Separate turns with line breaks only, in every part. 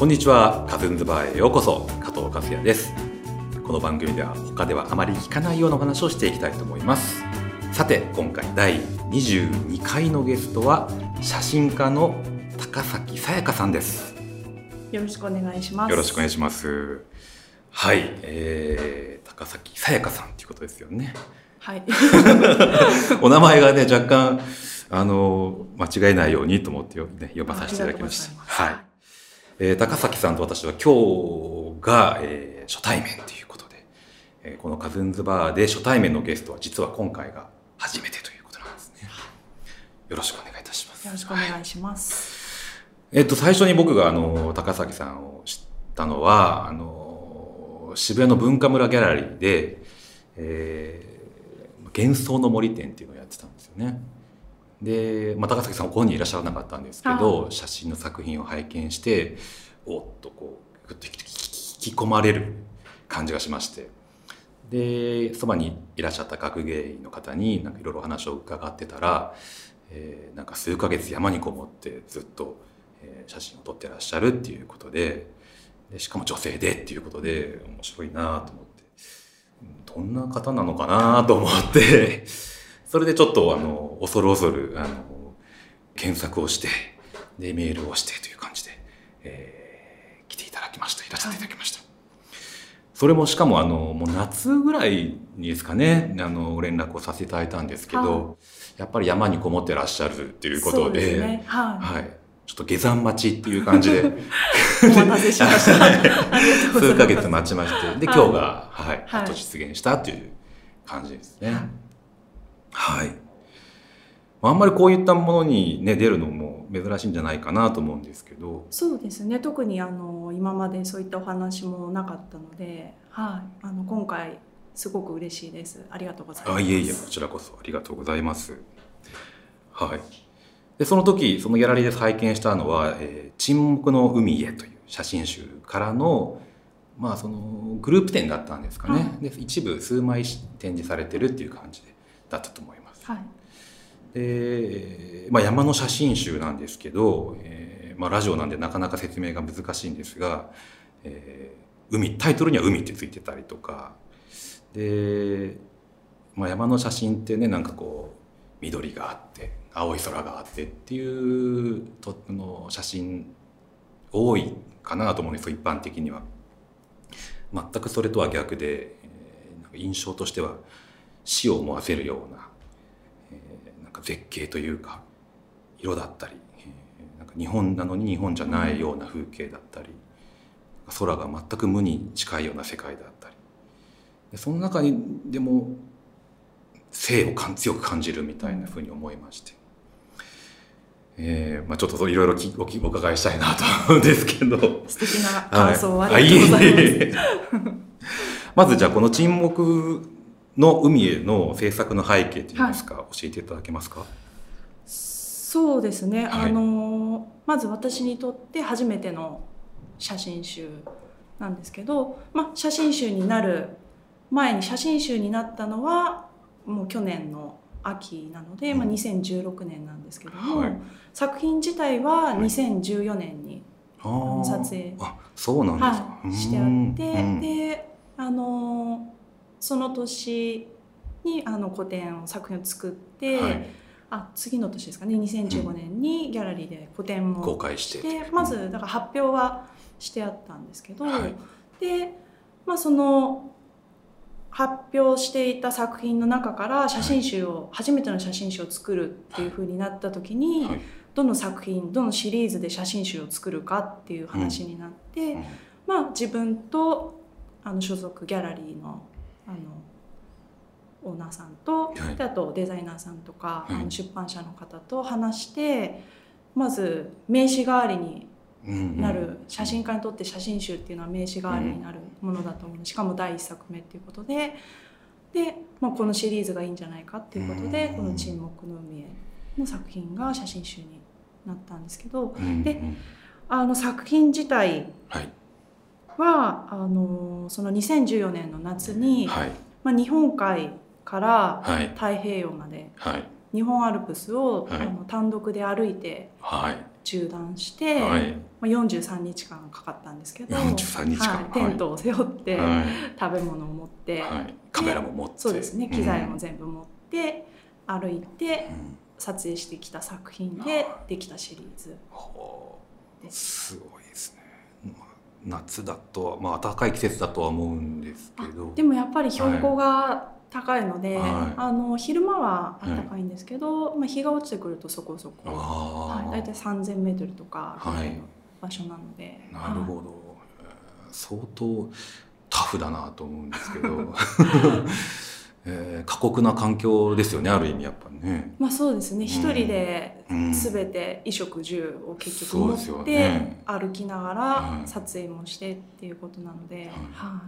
こんにちはカズンズバーへようこそ加藤和也です。この番組では他ではあまり聞かないようなお話をしていきたいと思います。さて今回第22回のゲストは写真家の高崎さやかさんです。
よろしくお願いします。
よろしくお願いします。はい、えー、高崎さやかさんということですよね。
はい。
お名前がね若干あの間違えないようにと思ってよ、ね、呼ばさせていただきました。はいえー高崎さんと私は今日が、えー初対面ということで、えーこのカズンズバーで初対面のゲストは実は今回が初めてということなんですね。よろしくお願いいたします。
よろしくお願いします、
えっと、最初に僕があの高崎さんを知ったのはあの渋谷の文化村ギャラリーで、えー幻想の森展っていうのをやってたんですよね。で、まあ、高崎さんはここにいらっしゃらなかったんですけど写真の作品を拝見しておっとこうぐっと引き込まれる感じがしまして。でそばにいらっしゃった学芸員の方になんかいろいろお話を伺ってたら、えーなんか数ヶ月山にこもってずっと、えー写真を撮ってらっしゃるっていうことででしかも女性でっていうことで面白いなと思って。うんどんな方なのかなと思ってそれでちょっとあの恐る恐るあの検索をしてでメールをしてという感じで、えー来ていただきました。いらっしゃっていただきました。それもしかもあのもう夏ぐらいにですかねあの連絡をさせていただいたんですけど、やっぱり山にこもってらっしゃるっていうことで
ですね。はい、
はい、ちょっと下山待ちっていう感じで。
お待たせしました。
数ヶ月待ちましてで今日が、はい
はい。
実現したっていう感じですね。はいあんまりこういったものに、ね、出るのも珍しいんじゃないかなと思うんですけど。
そうですね。特にあの今までそういったお話もなかったので、はい、あの今回すごく嬉しいです。ありがとうございます。
あいえいえこちらこそありがとうございます。はい、でその時そのギャラリーで拝見したのは「えー沈黙の海へ」という写真集からの,、まあそのグループ展だったんですかね、で一部数枚展示されてるっていう感じでだったと思います。
はい
で、まあ、山の写真集なんですけど、えーまあ、ラジオなんでなかなか説明が難しいんですが、えー海タイトルには「海」ってついてたりとかで、まあ、山の写真ってねなんかこう緑があって青い空があってっていうとあの写真多いかなと思うんですよ一般的には。全くそれとは逆で、えー印象としては死を思わせるようなえーなんか絶景というか色だったり、えーなんか日本なのに日本じゃないような風景だったり空が全く無に近いような世界だったり。でその中にでも生を感強く感じるみたいなふうに思いまして、えーまあ、ちょっといろいろきお伺いしたいなと思うんですけど。
素敵な感想を
は
ありがとうございます、
あい。まずじゃあこの沈黙の海への制作の背景といいますか、教えていただけますか？
そうですね、
はい。
あのまず私にとって初めての写真集なんですけど、まあ、写真集になる前に写真集になったのはもう去年の秋なので、まあ、
うん
2016年なんですけども、
はい。
作品自体は
はい。
2014年に撮影
あ、そうなんですか。
はい、してあって、
うん
であのその年にあの個展を作品を作って、
はい。
あ次の年ですかね。2015年にギャラリーで個展も
公開し。
しててまずだから発表はしてあったんですけど、
はい。
で、まあ、その発表していた作品の中から写真集を、初めての写真集を作るっていうふうになった時に、
はい。
どの作品どのシリーズで写真集を作るかっていう話になって、
うん。
まあ、自分とあの所属ギャラリーのあのオーナーさんと、
はい。
であとデザイナーさんとか、
はい。
あの出版社の方と話してまず名刺代わりに
うんうん。
なる、写真家にとって写真集っていうのは名刺代わりになるものだと思うしかも第一作目っていうことで。で、まあ、このシリーズがいいんじゃないかっていうことで、
うん。
この「沈黙の海へ」の作品が写真集になったんですけど。
うん
で
うん。
あの作品自体
はい
はあのその2014年の夏に、
はい。
まあ、日本海から
はい。
太平洋まで
はい。
日本アルプスを、
はい。
あの単独で歩いて
はい。
縦断して、
はい。
まあ、43日間かかったんですけど
43日間。
はい、テントを背負って、
はい。
食べ物を持って、
はい。カメラも持って。
そうですね。機材も
うん
全部持って歩いて
うん。
撮影してきた作品でできたシリーズです。
すごいですね。まあ夏だと、まあ暖かい季節だとは思うんですけど。
でもやっぱり標高が高いので、
はい。
あの昼間は暖かいんですけど、まあ、日が落ちてくるとそこそこ、はい、大体3000メートルとかぐらい
はい。
の場所なので、
なるほど、えー相当タフだなと思うんですけど、えー過酷な環境ですよねある意味やっぱね。
まあそうですね。一人で
うん。
全て衣食住を結局持って
ね。
歩きなが
はい。
ら撮影もしてっていうことなので、
は
はい。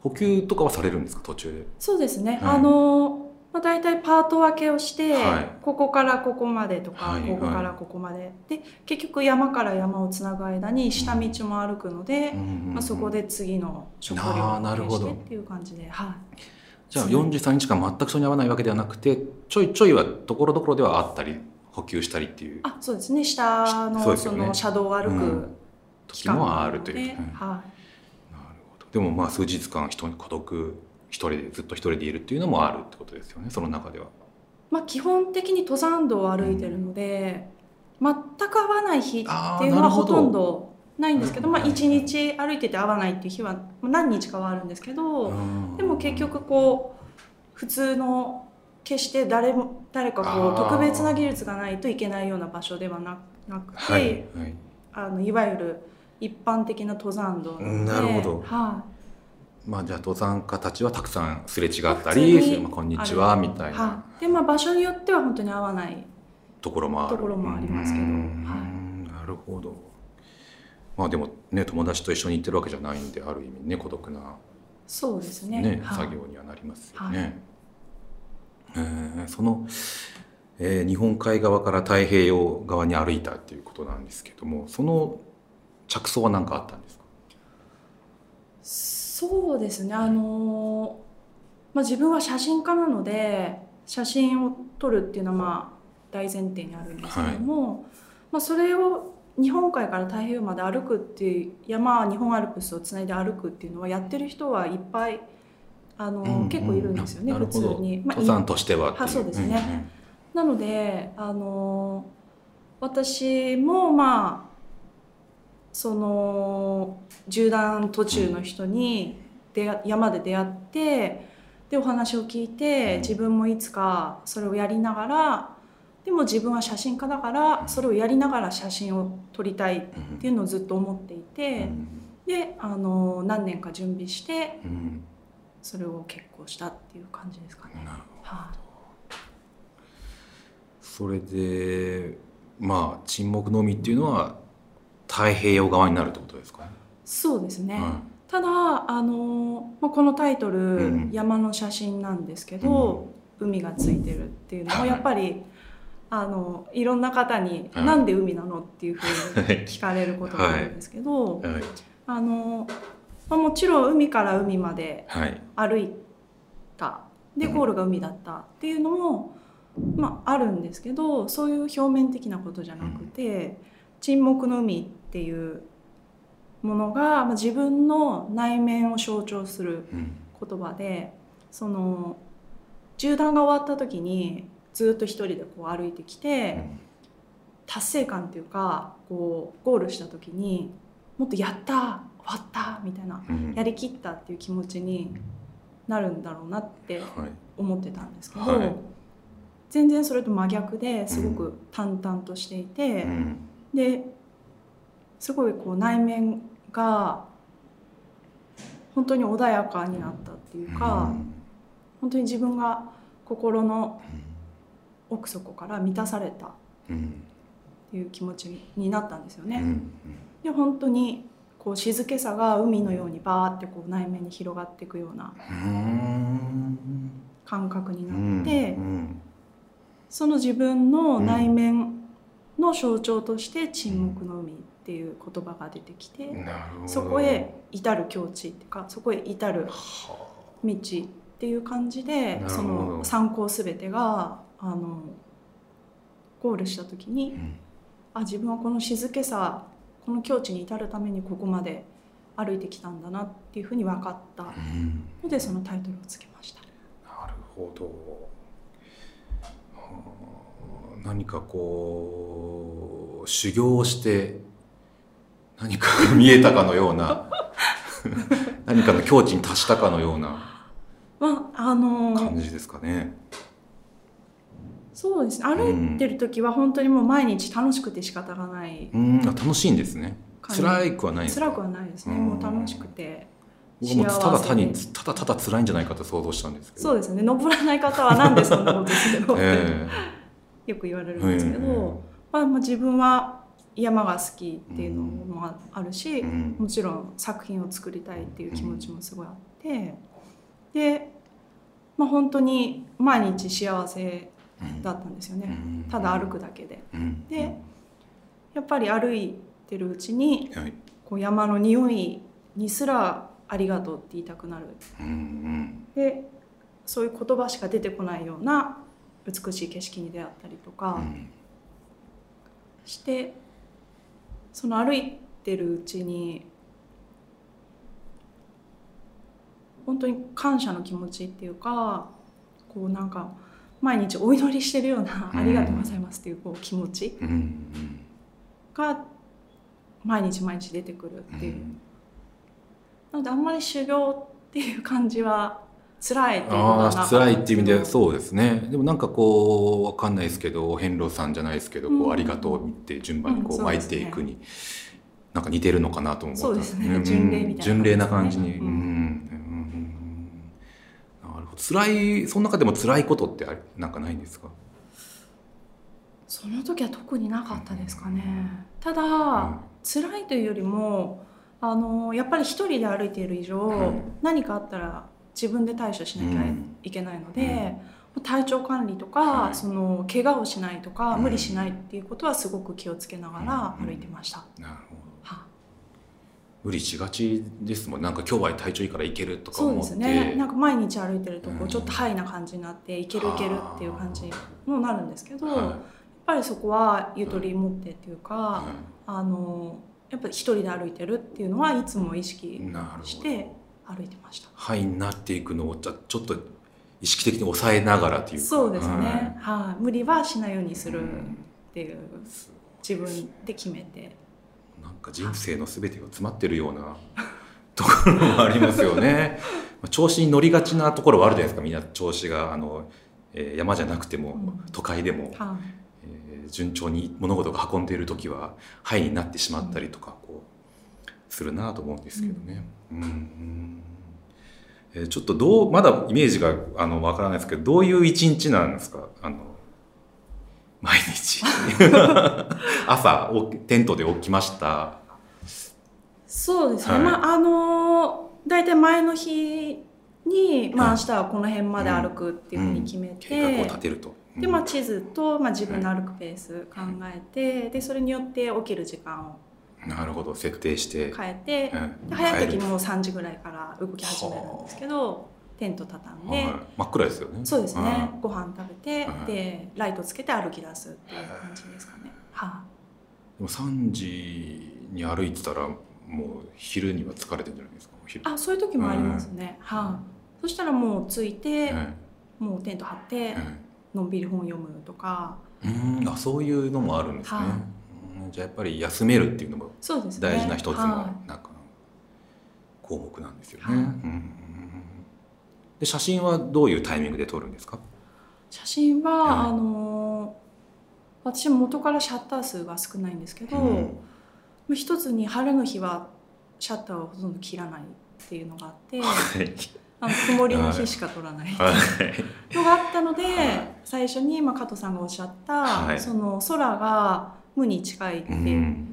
補給とかはされるんですか？途中で。
そうですね、
はい。
あのまあ、大体パート分けをして、
はい。
ここからここまでとか、
はい
ここからここまで。で結局山から山をつなぐ間に下道も歩くので、まあ、そこで次の食料をしてっていう感じで、はい、
じゃあ43日間全くそに合わないわけではなくてちょいちょいはところどころではあったり補給したりっていう。
あそうですね。下のそ
ね。
の車道を歩く
うん。時もあるという。
で、
うん
はい、
なるほど。でもまあ数日間人に孤独一人でずっと一人でいるっていうのもあるってことですよね。その中では。
まあ、基本的に登山道を歩いてるので、全く合わない日っていうのはほとんどないんですけどまあ、
うん
1日歩いてて合わないっていう日はまあ何日かはあるんですけど、
うん。
でも結局こう普通の決して誰も誰かこう特別な技術がないといけないような場所ではななくて、
はいはい。
あのいわゆる一般的な登山道な
るほど。
は
まあじゃあ登山家たちはたくさんすれ違ったり
に
まあこんにちはみたいな。
はい。でまあ、場所によっては本当に合わない
ところもある。
ところもありますけど。
うん。
は
なるほどまあでもね友達と一緒に行ってるわけじゃないんである意味ね孤独な
そうですね。
ね
はい。
作業にはなりますよ
は
ね。えーその、えー日本海側から太平洋側に歩いたっていうことなんですけどもその着想は何かあったんですか？
そうですね。あのまあ、自分は写真家なので写真を撮るっていうのはまあ大前提にあるんですけども、まあ、それを日本海から太平洋まで歩くっていう山日本アルプスをつないで歩くっていうのはやってる人はいっぱいあの、
うん
結構いるんですよね普通に。まあ
登山としては
そうですね。なのであの私もまあその縦断途中の人に出会山で出会ってでお話を聞いて
うん。
自分もいつかそれをやりながらでも自分は写真家だからそれをやりながら写真を撮りたいっ
うん。
ていうのをずっと思っていてであの何年か準備して
うん。うん
それを決行したっていう感じですかね。
なるほど。
はい。
それでまあ沈黙の海っていうのは太平洋側になるってことですか？ね。
そうですね、
は
ただあの、まあ、このタイトル、
うん。
山の写真なんですけど、海がついてるっていうのも
はい。
やっぱりあのいろんな方に「
はい。
なんで海なの?」っていうふうに
はい
聞かれることがあるんですけど、
はい。
あのまあ、もちろん海から海まで
はい。
歩いた。で
うん。
ゴールが海だったっていうのも、まあ、あるんですけどそういう表面的なことじゃなくて、沈黙の海っていうものが、まあ、自分の内面を象徴する
うん。
言葉でその縦断が終わった時にずっと一人でこう歩いてきて、達成感っていうかこうゴールした時にもっと「やった終わった!」みたいな
うん。
やりきったっていう気持ちになるんだろうなって
はい。
思ってたんですけど、
はい。
全然それと真逆ですごく淡々としていて、
うん。
ですごいこう内面が本当に穏やかになったっていうか、本当に自分が心の奥底から満たされた。っ
うん
ていう気持ちになったんですよね。
うん。
で本当にこう静けさが海のようにバーってこう内面に広がっていくような
うん。
感覚に
うん
なって、
うん。
その自分の内面の象徴として「沈黙の海」っていう言葉が出てきて、そこへ至る境地っていうかそこへ至る
は
道っていう感じでその参考すべてがあのゴールした時に
あうん
あ自分はこの静けさこの境地に至るためにここまで歩いてきたんだなっていうふうに分かった
うん
のでそのタイトルをつけました。
なるほどはあ何かこう修行をして何かが見えたかのような 何かの境地に達したかのような感じですかね。
そうですね。歩いてる時は本当にもう毎日楽しくて仕方がない
うん、あ楽しいんですね。辛くはない
辛くはないですね。
うん。
もう楽しくて
僕もただ単にただただ辛いんじゃないかと想像したんですけど。
そうですね。登らない方はなんでそんなことですけど、
え
よく言われ
え
るんですけど、
え
まあ、まあ自分は山が好きっていうのもああるし、
えうん。
もちろん作品を作りたいっていう気持ちもすごいあって、で、まあ、本当に毎日幸せだったんですよね、
うん。
ただ歩くだけで。
うん。
でやっぱり歩いてるうちに
はい。
こう山の匂いにすらありがとうって言いたくなる。でそういう言葉しか出てこないような美しい景色に出会ったりとか
うん。
して、その歩いてるうちに本当に感謝の気持ちっていうかこうなんか毎日お祈りしてるような「
うん。
ありがとうございます」っていうこう気持ちが毎日毎日出てくる
う
っていう。
ん。
なのであんまり修行っていう感じは辛いっていうことはな
辛いっていう意味で
う
そうですね。でもなんかこうわかんないですけどお遍路さんじゃないですけどこう、
うん。
ありがとうって順番にこ
うん
う湧いていくに、なんか似てるのかなと思った。
そうですね。
ん
巡礼みたいな
巡礼な感じに、
う
うん辛いその中でも辛いことってありなんかないんですか？
その時は特になかったですかね。ただ、
ん。
辛いというよりもあのやっぱり一人で歩いている以上、
うん
何かあったら自分で対処しなきゃ
うん。
いけないので、体調管理とか、
はい。
その怪我をしないとか、
うん
無理しないっていうことはすごく気をつけながら
うん
歩いてました、
なるほど。
は
無理しがちですもん。なんか今日は体調いいからいけるとか
そうですね。なんか毎日歩いてるとこ
う
うん。ちょっとハイな感じになっていけるいけるっていう感じにもなるんですけど、やっ
は
ぱりそこはゆとり持ってっていうか、
いは
あのやっぱり一人で歩いてるっていうのはいつも意
い
識して歩いてました。
はいになっていくのをちょちょっと意識的に抑えながらというか。
そうです
はい。
ね、はい、無理はしないようにするっ
うん。
ていう
す
自分で決めて
なんか人生の全てが詰まってるような ところもありますよね。まあ調子に乗りがちなところはあるじゃないですか。みんな調子があの、えー山じゃなくても、
うん。
都会でも、
は
えー順調に物事が運んでいる時はハイになってしまったりとかこうするなと思うんですけどね。うんうん。えーちょっとどうまだイメージがあのわからないですけどどういう一日なんですか？あの毎日。朝おテントで起きました。
そうですね、
はい。
まああの大体前の日に、まあ、
はい。
明日はこの辺まで歩くっていうふうに決めて、
計画を立てると。
でまあ、地図と、まあ、自分の歩くペース考えて、でそれによって起きる時間を
なるほど。設定して、
変えて、
うん。
で早い時もう3時ぐらいから動き始めるんですけどテント畳んで、
はい。真っ暗ですよね。
そうですね、ご飯食べて、
はい。
でライトつけて歩き出すっていう感じですかね。は
でも3時に歩いてたらもう昼には疲れてるんじゃないですか？
あそういう時もありますね。はい、そしたらもう着いて、
はい。
もうテント張って、
はい。
のんびり本読むとか。
うん。あそういうのもあるんですね、じゃあやっぱり休めるっていうのも
そうですね。
大事な一つの
は
なんか項目なんですよね、
はい。
うんで写真はどういうタイミングで撮るんですか？
い写真は、
はい。
あの私も元からシャッター数が少ないんですけど、
うん。
まあ一つに晴れの日はシャッターをほとんど切らないっていうのがあって
はい。
あの曇りの日しか撮らない
はい
のがあったので、
はい。
最初に、まあ、加藤さんがおっしゃった、
はい。
その空が無に近いって
うん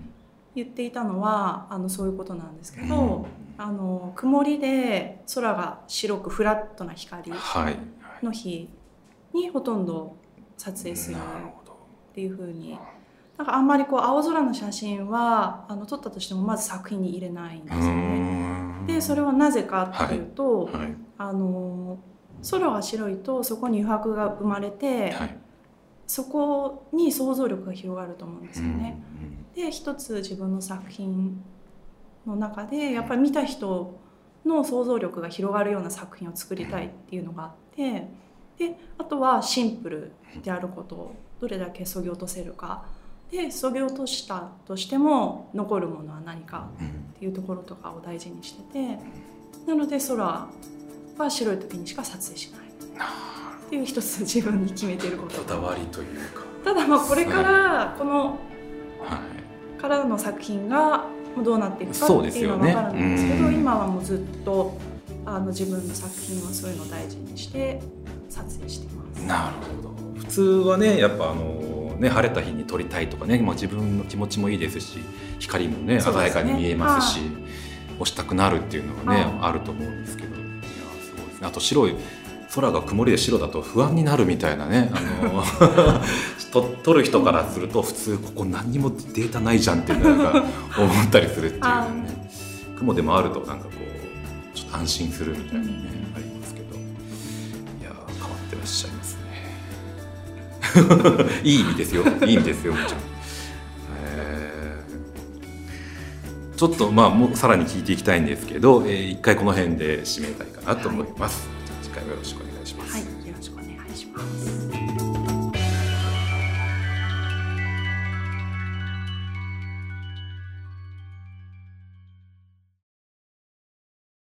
言っていたのは、あのそういうことなんですけど、
うん。
あの曇りで空が白くフラットな光
はい。
の日にほとんど撮影するっていう風にだからあんまりこう青空の写真はあの撮ったとしてもまず作品に入れないんですよね。でそれ
は
はなぜかっていうと、
はい。
あの空が白いとそこに余白が生まれて、
はい。
そこに想像力が広がると思うんですよね。
うん
で一つ自分の作品の中でやっぱり見た人の想像力が広がるような作品を作りたいっていうのがあってであとはシンプルであることをどれだけそぎ落とせるか。でそぎ落としたとしても残るものは何か
うん
っていうところとかを大事にしててなので空は白い時にしか撮影しない。っていう一つ自分に決めてること。
こだわりというか、
ただまあこれからこの
はい、
からの作品がどうなっていくかっていうのは分からないんですけど
うん。
今はもうずっとあの自分の作品はそういうのを大事にして撮影してます。
なるほど。普通はねやっぱあのね晴れた日に撮りたいとかね、まあ、自分の気持ちもいいですし光もね鮮やかに見えますし押したくなるっていうのがね、
は
あると思うんですけど。いやすごいですね。あと白い空が曇りで白だと不安になるみたいなねあの と撮る人からすると普通ここ何にもデータないじゃんっていうのが思ったりするっていうね。雲でもあるとなんかこうちょっと安心するみたいなね、ありますけど。いやー変わってらっしゃいますね。いい意味ですよ。いい意味ですよもちろん、えーちょっとまあもうさらに聞いていきたいんですけど、えー一回この辺で締めたいかなと思います、次回もよろしくお願いします、
はい、よろしく。